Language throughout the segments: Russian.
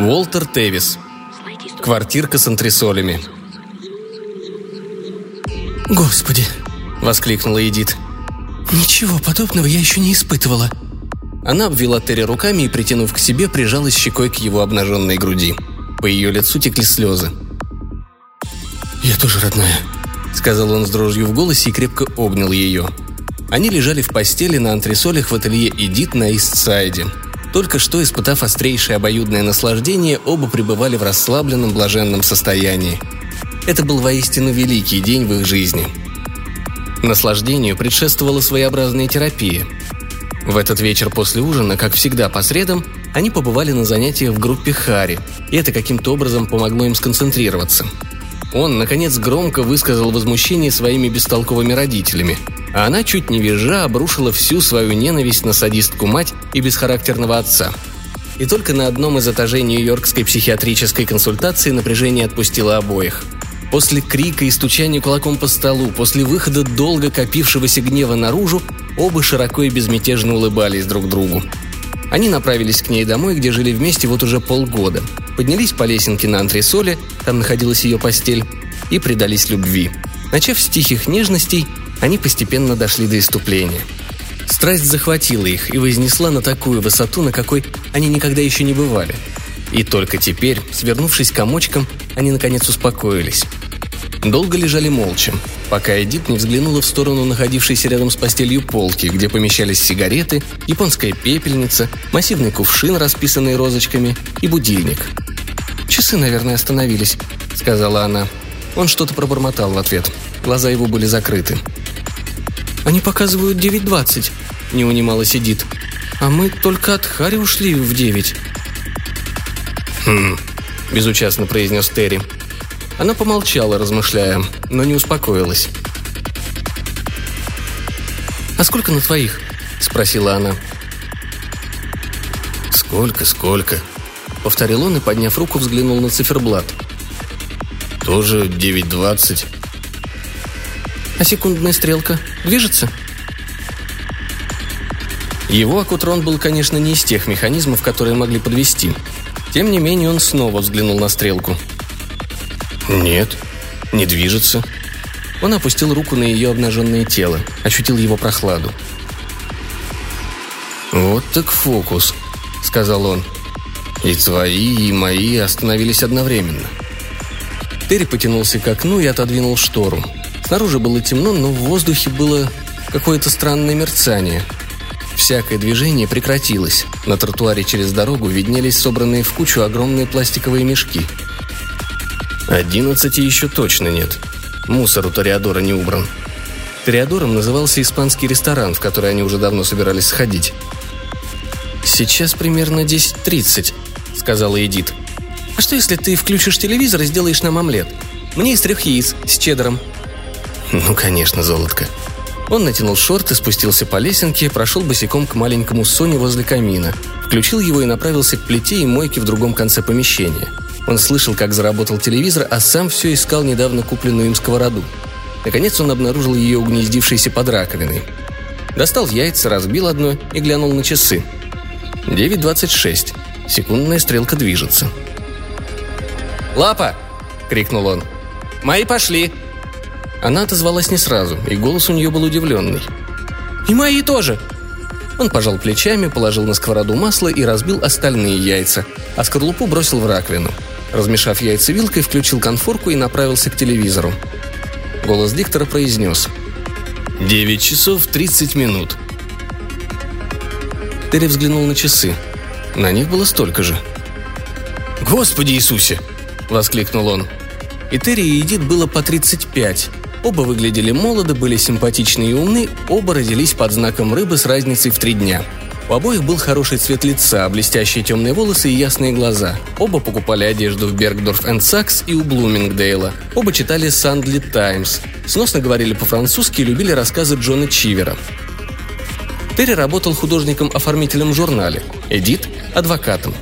Уолтер Тевис. Квартирка с антресолями. «Господи!» – воскликнула Эдит. «Ничего подобного я еще не испытывала». Она обвела Терри руками и, притянув к себе, прижалась щекой к его обнаженной груди. По ее лицу текли слезы. «Я тоже родная», — сказал он с дрожью в голосе и крепко обнял ее. Они лежали в постели на антресолях в ателье Эдит на Истсайде. Только что, испытав острейшее обоюдное наслаждение, оба пребывали в расслабленном, блаженном состоянии. Это был воистину великий день в их жизни. Наслаждению предшествовала своеобразная терапия. В этот вечер после ужина, как всегда по средам, они побывали на занятиях в группе Хари, и это каким-то образом помогло им сконцентрироваться – он, наконец, громко высказал возмущение своими бестолковыми родителями, а она, чуть не визжа, обрушила всю свою ненависть на садистку мать и бесхарактерного отца. И только на одном из этажей Нью-Йоркской психиатрической консультации напряжение отпустило обоих. После крика и стучания кулаком по столу, после выхода долго копившегося гнева наружу, оба широко и безмятежно улыбались друг другу. Они направились к ней домой, где жили вместе вот уже полгода. Поднялись по лесенке на антресоле, там находилась ее постель, и предались любви. Начав с тихих нежностей, они постепенно дошли до иступления. Страсть захватила их и вознесла на такую высоту, на какой они никогда еще не бывали. И только теперь, свернувшись комочком, они наконец успокоились. Долго лежали молча, пока Эдит не взглянула в сторону находившейся рядом с постелью полки, где помещались сигареты, японская пепельница, массивный кувшин, расписанный розочками, и будильник. «Часы, наверное, остановились», — сказала она. Он что-то пробормотал в ответ. Глаза его были закрыты. «Они показывают 9.20», — не унималась Эдит. «А мы только от Хари ушли в 9». «Хм», — безучастно произнес Терри. Она помолчала, размышляя, но не успокоилась. «А сколько на твоих?» – спросила она. «Сколько, сколько?» – повторил он и, подняв руку, взглянул на циферблат. «Тоже 9.20». «А секундная стрелка движется?» Его акутрон был, конечно, не из тех механизмов, которые могли подвести. Тем не менее, он снова взглянул на стрелку – «Нет, не движется». Он опустил руку на ее обнаженное тело, ощутил его прохладу. «Вот так фокус», — сказал он. «И твои, и мои остановились одновременно». Терри потянулся к окну и отодвинул штору. Снаружи было темно, но в воздухе было какое-то странное мерцание. Всякое движение прекратилось. На тротуаре через дорогу виднелись собранные в кучу огромные пластиковые мешки — Одиннадцати еще точно нет. Мусор у Тореадора не убран. Тореадором назывался испанский ресторан, в который они уже давно собирались сходить. «Сейчас примерно 10.30», — сказала Эдит. «А что, если ты включишь телевизор и сделаешь нам омлет? Мне из трех яиц, с чеддером». «Ну, конечно, золотко». Он натянул шорты, спустился по лесенке, прошел босиком к маленькому Соне возле камина, включил его и направился к плите и мойке в другом конце помещения — он слышал, как заработал телевизор, а сам все искал недавно купленную им сковороду. Наконец он обнаружил ее угнездившейся под раковиной. Достал яйца, разбил одно и глянул на часы. 9.26. Секундная стрелка движется. «Лапа!» — крикнул он. «Мои пошли!» Она отозвалась не сразу, и голос у нее был удивленный. «И мои тоже!» Он пожал плечами, положил на сковороду масло и разбил остальные яйца, а скорлупу бросил в раковину – Размешав яйца вилкой, включил конфорку и направился к телевизору. Голос диктора произнес. «Девять часов тридцать минут». Терри взглянул на часы. На них было столько же. «Господи Иисусе!» – воскликнул он. И Терри и Эдит было по 35. Оба выглядели молодо, были симпатичны и умны, оба родились под знаком рыбы с разницей в три дня – у обоих был хороший цвет лица, блестящие темные волосы и ясные глаза. Оба покупали одежду в Бергдорф энд Сакс и у Блумингдейла. Оба читали Сандли Таймс. Сносно говорили по-французски и любили рассказы Джона Чивера. Терри работал художником-оформителем в журнале, Эдит – адвокатом.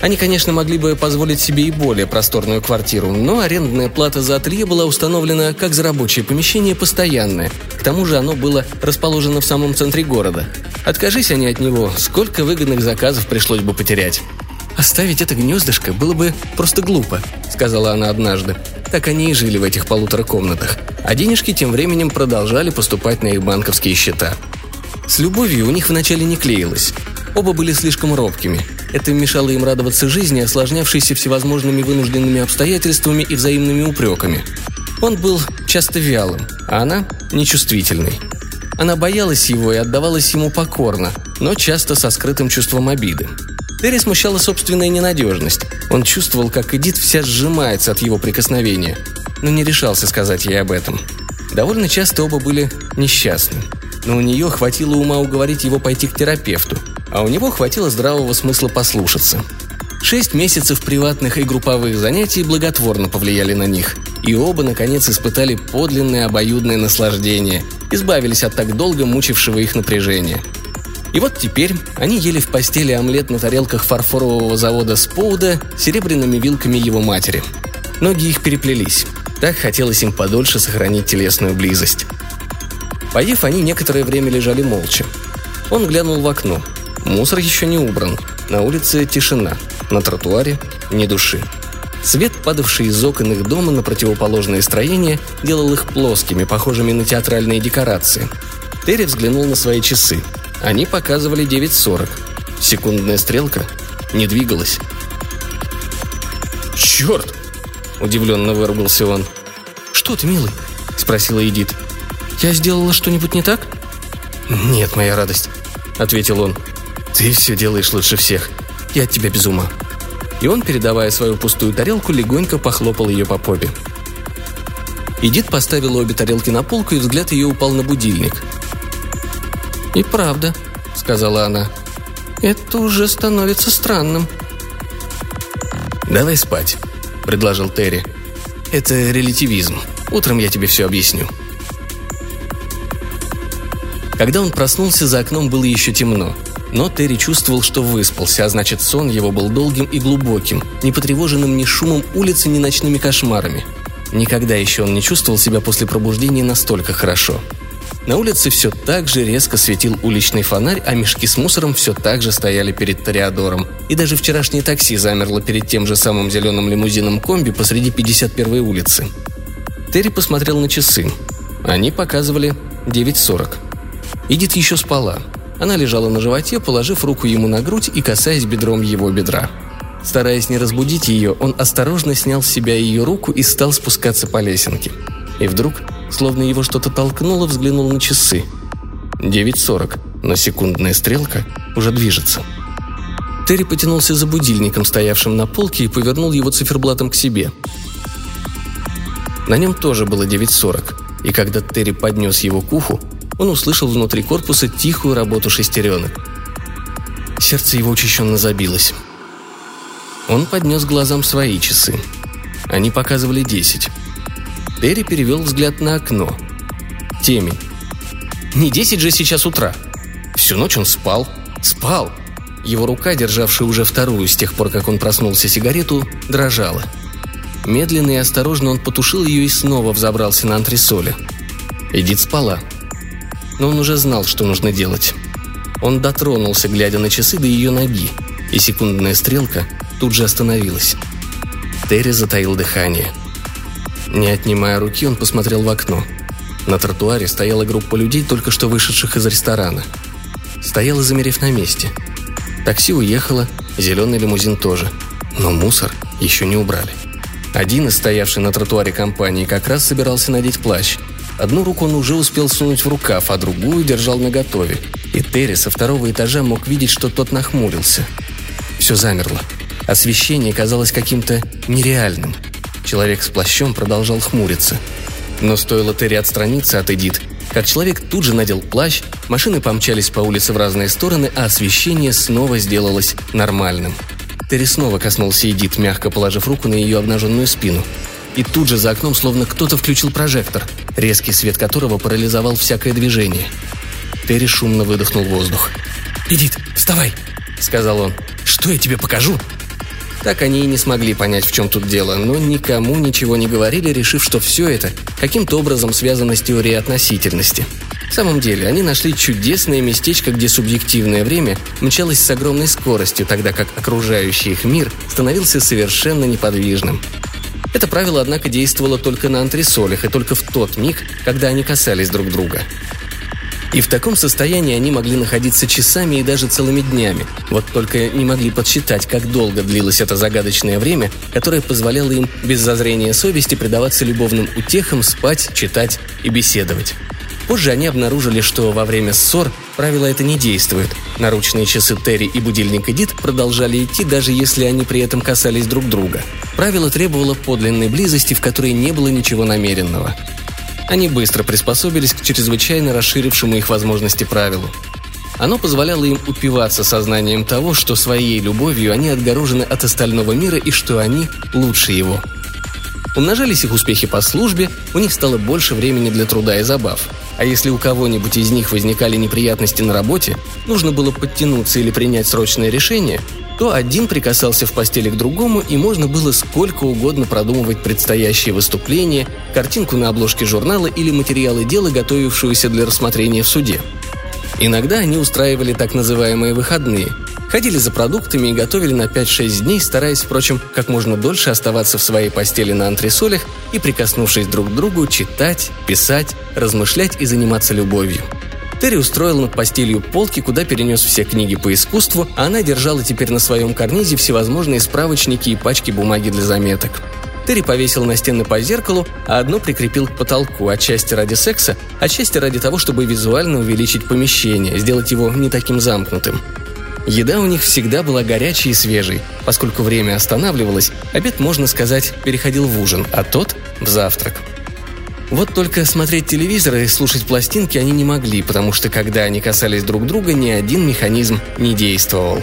Они, конечно, могли бы позволить себе и более просторную квартиру, но арендная плата за ателье была установлена как за рабочее помещение постоянное. К тому же оно было расположено в самом центре города. Откажись они от него, сколько выгодных заказов пришлось бы потерять. «Оставить это гнездышко было бы просто глупо», — сказала она однажды. Так они и жили в этих полутора комнатах, а денежки тем временем продолжали поступать на их банковские счета. С любовью у них вначале не клеилось. Оба были слишком робкими. Это мешало им радоваться жизни, осложнявшейся всевозможными вынужденными обстоятельствами и взаимными упреками. Он был часто вялым, а она – нечувствительной. Она боялась его и отдавалась ему покорно, но часто со скрытым чувством обиды. Терри смущала собственная ненадежность. Он чувствовал, как Эдит вся сжимается от его прикосновения, но не решался сказать ей об этом. Довольно часто оба были несчастны. Но у нее хватило ума уговорить его пойти к терапевту, а у него хватило здравого смысла послушаться. Шесть месяцев приватных и групповых занятий благотворно повлияли на них, и оба, наконец, испытали подлинное обоюдное наслаждение, избавились от так долго мучившего их напряжения – и вот теперь они ели в постели омлет на тарелках фарфорового завода Споуда серебряными вилками его матери. Ноги их переплелись. Так хотелось им подольше сохранить телесную близость. Поев, они некоторое время лежали молча. Он глянул в окно. Мусор еще не убран. На улице тишина. На тротуаре ни души. Свет, падавший из окон их дома на противоположные строения, делал их плоскими, похожими на театральные декорации. Терри взглянул на свои часы. Они показывали 9.40. Секундная стрелка не двигалась. «Черт!» – удивленно выругался он. «Что ты, милый?» – спросила Эдит. «Я сделала что-нибудь не так?» «Нет, моя радость», – ответил он. «Ты все делаешь лучше всех. Я от тебя без ума». И он, передавая свою пустую тарелку, легонько похлопал ее по попе. Эдит поставила обе тарелки на полку, и взгляд ее упал на будильник – «И правда», — сказала она. «Это уже становится странным». «Давай спать», — предложил Терри. «Это релятивизм. Утром я тебе все объясню». Когда он проснулся, за окном было еще темно. Но Терри чувствовал, что выспался, а значит сон его был долгим и глубоким, не потревоженным ни шумом улицы, ни ночными кошмарами. Никогда еще он не чувствовал себя после пробуждения настолько хорошо. На улице все так же резко светил уличный фонарь, а мешки с мусором все так же стояли перед Тореадором. И даже вчерашнее такси замерло перед тем же самым зеленым лимузином комби посреди 51-й улицы. Терри посмотрел на часы. Они показывали 9.40. Идит еще спала. Она лежала на животе, положив руку ему на грудь и касаясь бедром его бедра. Стараясь не разбудить ее, он осторожно снял с себя ее руку и стал спускаться по лесенке. И вдруг Словно его что-то толкнуло, взглянул на часы. 9.40, но секундная стрелка уже движется. Терри потянулся за будильником, стоявшим на полке, и повернул его циферблатом к себе. На нем тоже было 9.40, и когда Терри поднес его к уху, он услышал внутри корпуса тихую работу шестеренок. Сердце его учащенно забилось. Он поднес глазам свои часы. Они показывали 10. Терри перевел взгляд на окно. Темень. Не десять же сейчас утра. Всю ночь он спал. Спал. Его рука, державшая уже вторую с тех пор, как он проснулся сигарету, дрожала. Медленно и осторожно он потушил ее и снова взобрался на антресоли. Эдит спала. Но он уже знал, что нужно делать. Он дотронулся, глядя на часы до ее ноги, и секундная стрелка тут же остановилась. Терри затаил дыхание – не отнимая руки, он посмотрел в окно. На тротуаре стояла группа людей, только что вышедших из ресторана. Стояла, замерев на месте. Такси уехало, зеленый лимузин тоже. Но мусор еще не убрали. Один из стоявший на тротуаре компании как раз собирался надеть плащ. Одну руку он уже успел сунуть в рукав, а другую держал наготове. И Терри со второго этажа мог видеть, что тот нахмурился. Все замерло. Освещение казалось каким-то нереальным – Человек с плащом продолжал хмуриться. Но стоило Терри отстраниться от Эдит, как человек тут же надел плащ, машины помчались по улице в разные стороны, а освещение снова сделалось нормальным. Терри снова коснулся Эдит, мягко положив руку на ее обнаженную спину. И тут же за окном словно кто-то включил прожектор, резкий свет которого парализовал всякое движение. Терри шумно выдохнул воздух. «Эдит, вставай!» — сказал он. «Что я тебе покажу?» Так они и не смогли понять, в чем тут дело, но никому ничего не говорили, решив, что все это каким-то образом связано с теорией относительности. В самом деле, они нашли чудесное местечко, где субъективное время мчалось с огромной скоростью, тогда как окружающий их мир становился совершенно неподвижным. Это правило, однако, действовало только на антресолях и только в тот миг, когда они касались друг друга. И в таком состоянии они могли находиться часами и даже целыми днями. Вот только не могли подсчитать, как долго длилось это загадочное время, которое позволяло им без зазрения совести предаваться любовным утехам, спать, читать и беседовать. Позже они обнаружили, что во время ссор правило это не действует. Наручные часы Терри и будильник Эдит продолжали идти, даже если они при этом касались друг друга. Правило требовало подлинной близости, в которой не было ничего намеренного. Они быстро приспособились к чрезвычайно расширившему их возможности правилу. Оно позволяло им упиваться сознанием того, что своей любовью они отгорожены от остального мира и что они лучше его. Умножались их успехи по службе, у них стало больше времени для труда и забав. А если у кого-нибудь из них возникали неприятности на работе, нужно было подтянуться или принять срочное решение, то один прикасался в постели к другому, и можно было сколько угодно продумывать предстоящее выступление, картинку на обложке журнала или материалы дела, готовившегося для рассмотрения в суде. Иногда они устраивали так называемые выходные. Ходили за продуктами и готовили на 5-6 дней, стараясь, впрочем, как можно дольше оставаться в своей постели на антресолях и, прикоснувшись друг к другу, читать, писать, размышлять и заниматься любовью. Терри устроил над постелью полки, куда перенес все книги по искусству, а она держала теперь на своем карнизе всевозможные справочники и пачки бумаги для заметок. Терри повесил на стены по зеркалу, а одно прикрепил к потолку, отчасти ради секса, отчасти ради того, чтобы визуально увеличить помещение, сделать его не таким замкнутым. Еда у них всегда была горячей и свежей. Поскольку время останавливалось, обед, можно сказать, переходил в ужин, а тот – в завтрак – вот только смотреть телевизор и слушать пластинки они не могли, потому что когда они касались друг друга, ни один механизм не действовал.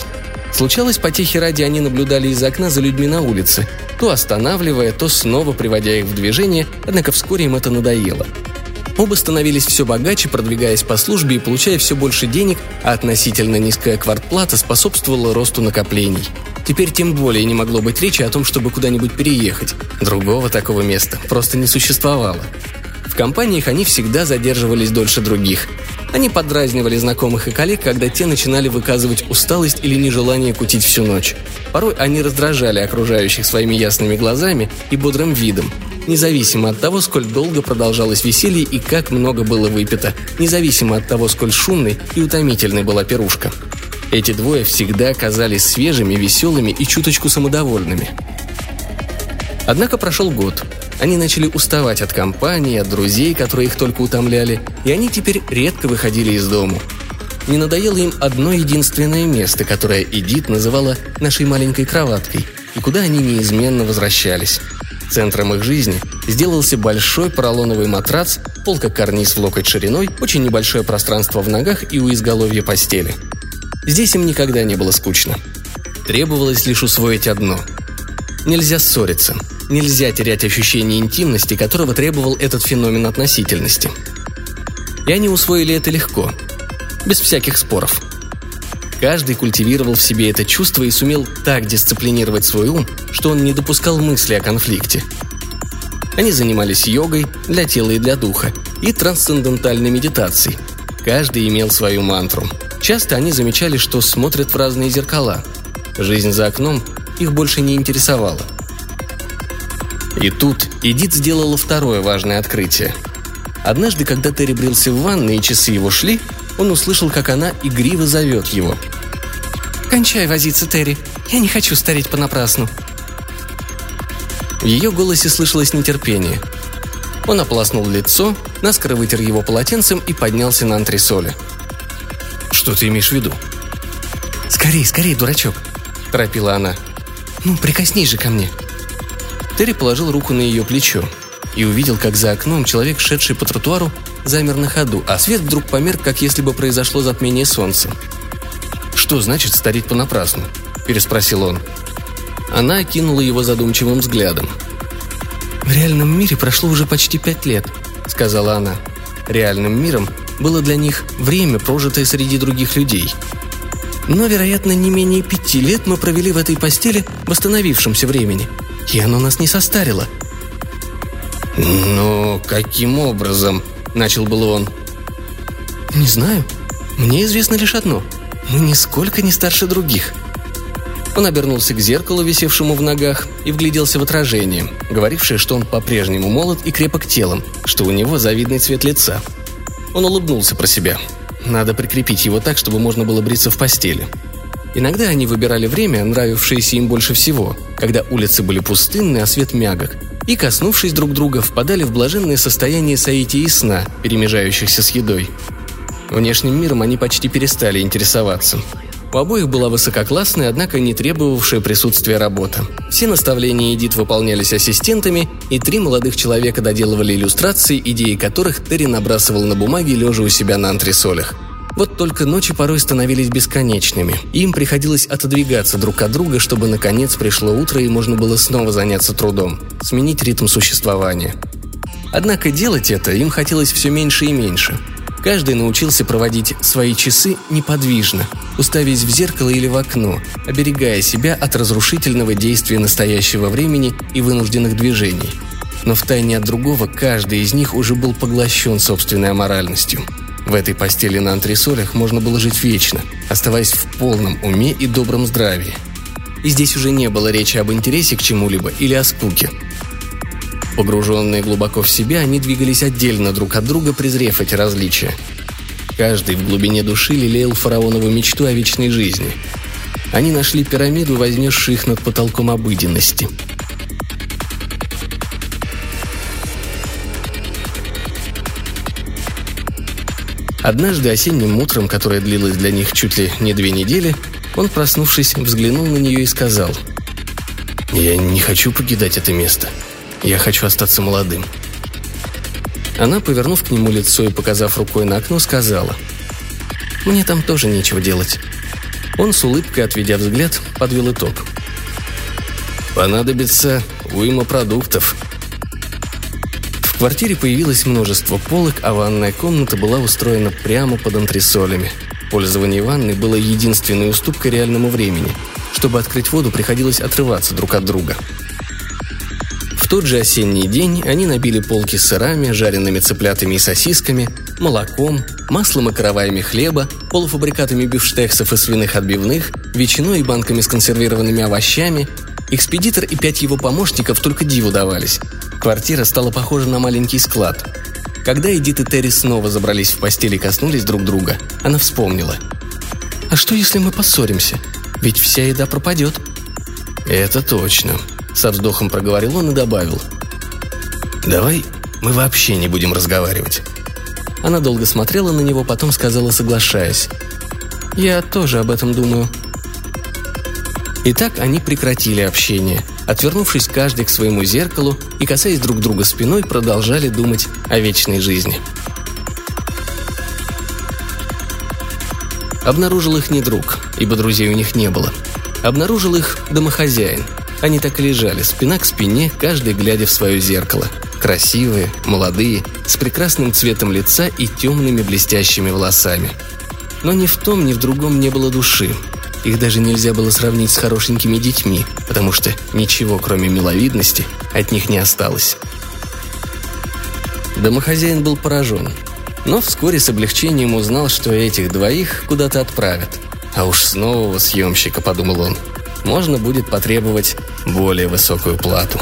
Случалось, потехи ради они наблюдали из окна за людьми на улице, то останавливая, то снова приводя их в движение, однако вскоре им это надоело. Оба становились все богаче, продвигаясь по службе и получая все больше денег, а относительно низкая квартплата способствовала росту накоплений. Теперь тем более не могло быть речи о том, чтобы куда-нибудь переехать. Другого такого места просто не существовало. В компаниях они всегда задерживались дольше других. Они подразнивали знакомых и коллег, когда те начинали выказывать усталость или нежелание кутить всю ночь. Порой они раздражали окружающих своими ясными глазами и бодрым видом, независимо от того, сколь долго продолжалось веселье и как много было выпито, независимо от того, сколь шумной и утомительной была пирушка. Эти двое всегда казались свежими, веселыми и чуточку самодовольными. Однако прошел год, они начали уставать от компании, от друзей, которые их только утомляли, и они теперь редко выходили из дому. Не надоело им одно единственное место, которое Эдит называла «нашей маленькой кроваткой», и куда они неизменно возвращались. Центром их жизни сделался большой поролоновый матрац, полка карниз в локоть шириной, очень небольшое пространство в ногах и у изголовья постели. Здесь им никогда не было скучно. Требовалось лишь усвоить одно. Нельзя ссориться – Нельзя терять ощущение интимности, которого требовал этот феномен относительности. И они усвоили это легко, без всяких споров. Каждый культивировал в себе это чувство и сумел так дисциплинировать свой ум, что он не допускал мысли о конфликте. Они занимались йогой для тела и для духа и трансцендентальной медитацией. Каждый имел свою мантру. Часто они замечали, что смотрят в разные зеркала. Жизнь за окном их больше не интересовала – и тут Эдит сделала второе важное открытие. Однажды, когда Терри брился в ванной и часы его шли, он услышал, как она игриво зовет его. «Кончай возиться, Терри. Я не хочу стареть понапрасну». В ее голосе слышалось нетерпение. Он ополоснул лицо, наскоро вытер его полотенцем и поднялся на антресоле. «Что ты имеешь в виду?» «Скорей, скорей, дурачок!» – торопила она. «Ну, прикоснись же ко мне!» Терри положил руку на ее плечо и увидел, как за окном человек, шедший по тротуару, замер на ходу, а свет вдруг померк, как если бы произошло затмение солнца. «Что значит стареть понапрасну?» – переспросил он. Она окинула его задумчивым взглядом. «В реальном мире прошло уже почти пять лет», – сказала она. Реальным миром было для них время, прожитое среди других людей. Но, вероятно, не менее пяти лет мы провели в этой постели в восстановившемся времени – и оно нас не состарило». «Но каким образом?» – начал был он. «Не знаю. Мне известно лишь одно. Мы нисколько не старше других». Он обернулся к зеркалу, висевшему в ногах, и вгляделся в отражение, говорившее, что он по-прежнему молод и крепок телом, что у него завидный цвет лица. Он улыбнулся про себя. Надо прикрепить его так, чтобы можно было бриться в постели. Иногда они выбирали время, нравившееся им больше всего, когда улицы были пустынны, а свет мягок, и, коснувшись друг друга, впадали в блаженное состояние соития и сна, перемежающихся с едой. Внешним миром они почти перестали интересоваться. У обоих была высококлассная, однако не требовавшая присутствия работа. Все наставления Эдит выполнялись ассистентами, и три молодых человека доделывали иллюстрации, идеи которых Терри набрасывал на бумаге, лежа у себя на антресолях. Вот только ночи порой становились бесконечными, им приходилось отодвигаться друг от друга, чтобы наконец пришло утро и можно было снова заняться трудом, сменить ритм существования. Однако делать это им хотелось все меньше и меньше. Каждый научился проводить свои часы неподвижно, уставясь в зеркало или в окно, оберегая себя от разрушительного действия настоящего времени и вынужденных движений. Но втайне от другого каждый из них уже был поглощен собственной аморальностью. В этой постели на антресолях можно было жить вечно, оставаясь в полном уме и добром здравии. И здесь уже не было речи об интересе к чему-либо или о скуке. Погруженные глубоко в себя, они двигались отдельно друг от друга, презрев эти различия. Каждый в глубине души лелеял фараонову мечту о вечной жизни. Они нашли пирамиду, вознесшую их над потолком обыденности. Однажды осенним утром, которое длилось для них чуть ли не две недели, он, проснувшись, взглянул на нее и сказал «Я не хочу покидать это место. Я хочу остаться молодым». Она, повернув к нему лицо и показав рукой на окно, сказала «Мне там тоже нечего делать». Он с улыбкой, отведя взгляд, подвел итог. «Понадобится уйма продуктов», в квартире появилось множество полок, а ванная комната была устроена прямо под антресолями. Пользование ванной было единственной уступкой реальному времени. Чтобы открыть воду, приходилось отрываться друг от друга. Тот же осенний день они набили полки сырами, жареными цыплятами и сосисками, молоком, маслом и караваями хлеба, полуфабрикатами бифштексов и свиных отбивных, ветчиной и банками с консервированными овощами. Экспедитор и пять его помощников только диву давались. Квартира стала похожа на маленький склад. Когда Эдит и Терри снова забрались в постель и коснулись друг друга, она вспомнила. «А что, если мы поссоримся? Ведь вся еда пропадет». «Это точно», — со вздохом проговорил он и добавил. «Давай мы вообще не будем разговаривать». Она долго смотрела на него, потом сказала, соглашаясь. «Я тоже об этом думаю». Итак, они прекратили общение, отвернувшись каждый к своему зеркалу и, касаясь друг друга спиной, продолжали думать о вечной жизни. Обнаружил их не друг, ибо друзей у них не было. Обнаружил их домохозяин. Они так и лежали, спина к спине, каждый глядя в свое зеркало. Красивые, молодые, с прекрасным цветом лица и темными блестящими волосами. Но ни в том, ни в другом не было души, их даже нельзя было сравнить с хорошенькими детьми, потому что ничего, кроме миловидности, от них не осталось. Домохозяин был поражен, но вскоре с облегчением узнал, что этих двоих куда-то отправят. А уж с нового съемщика, подумал он, можно будет потребовать более высокую плату.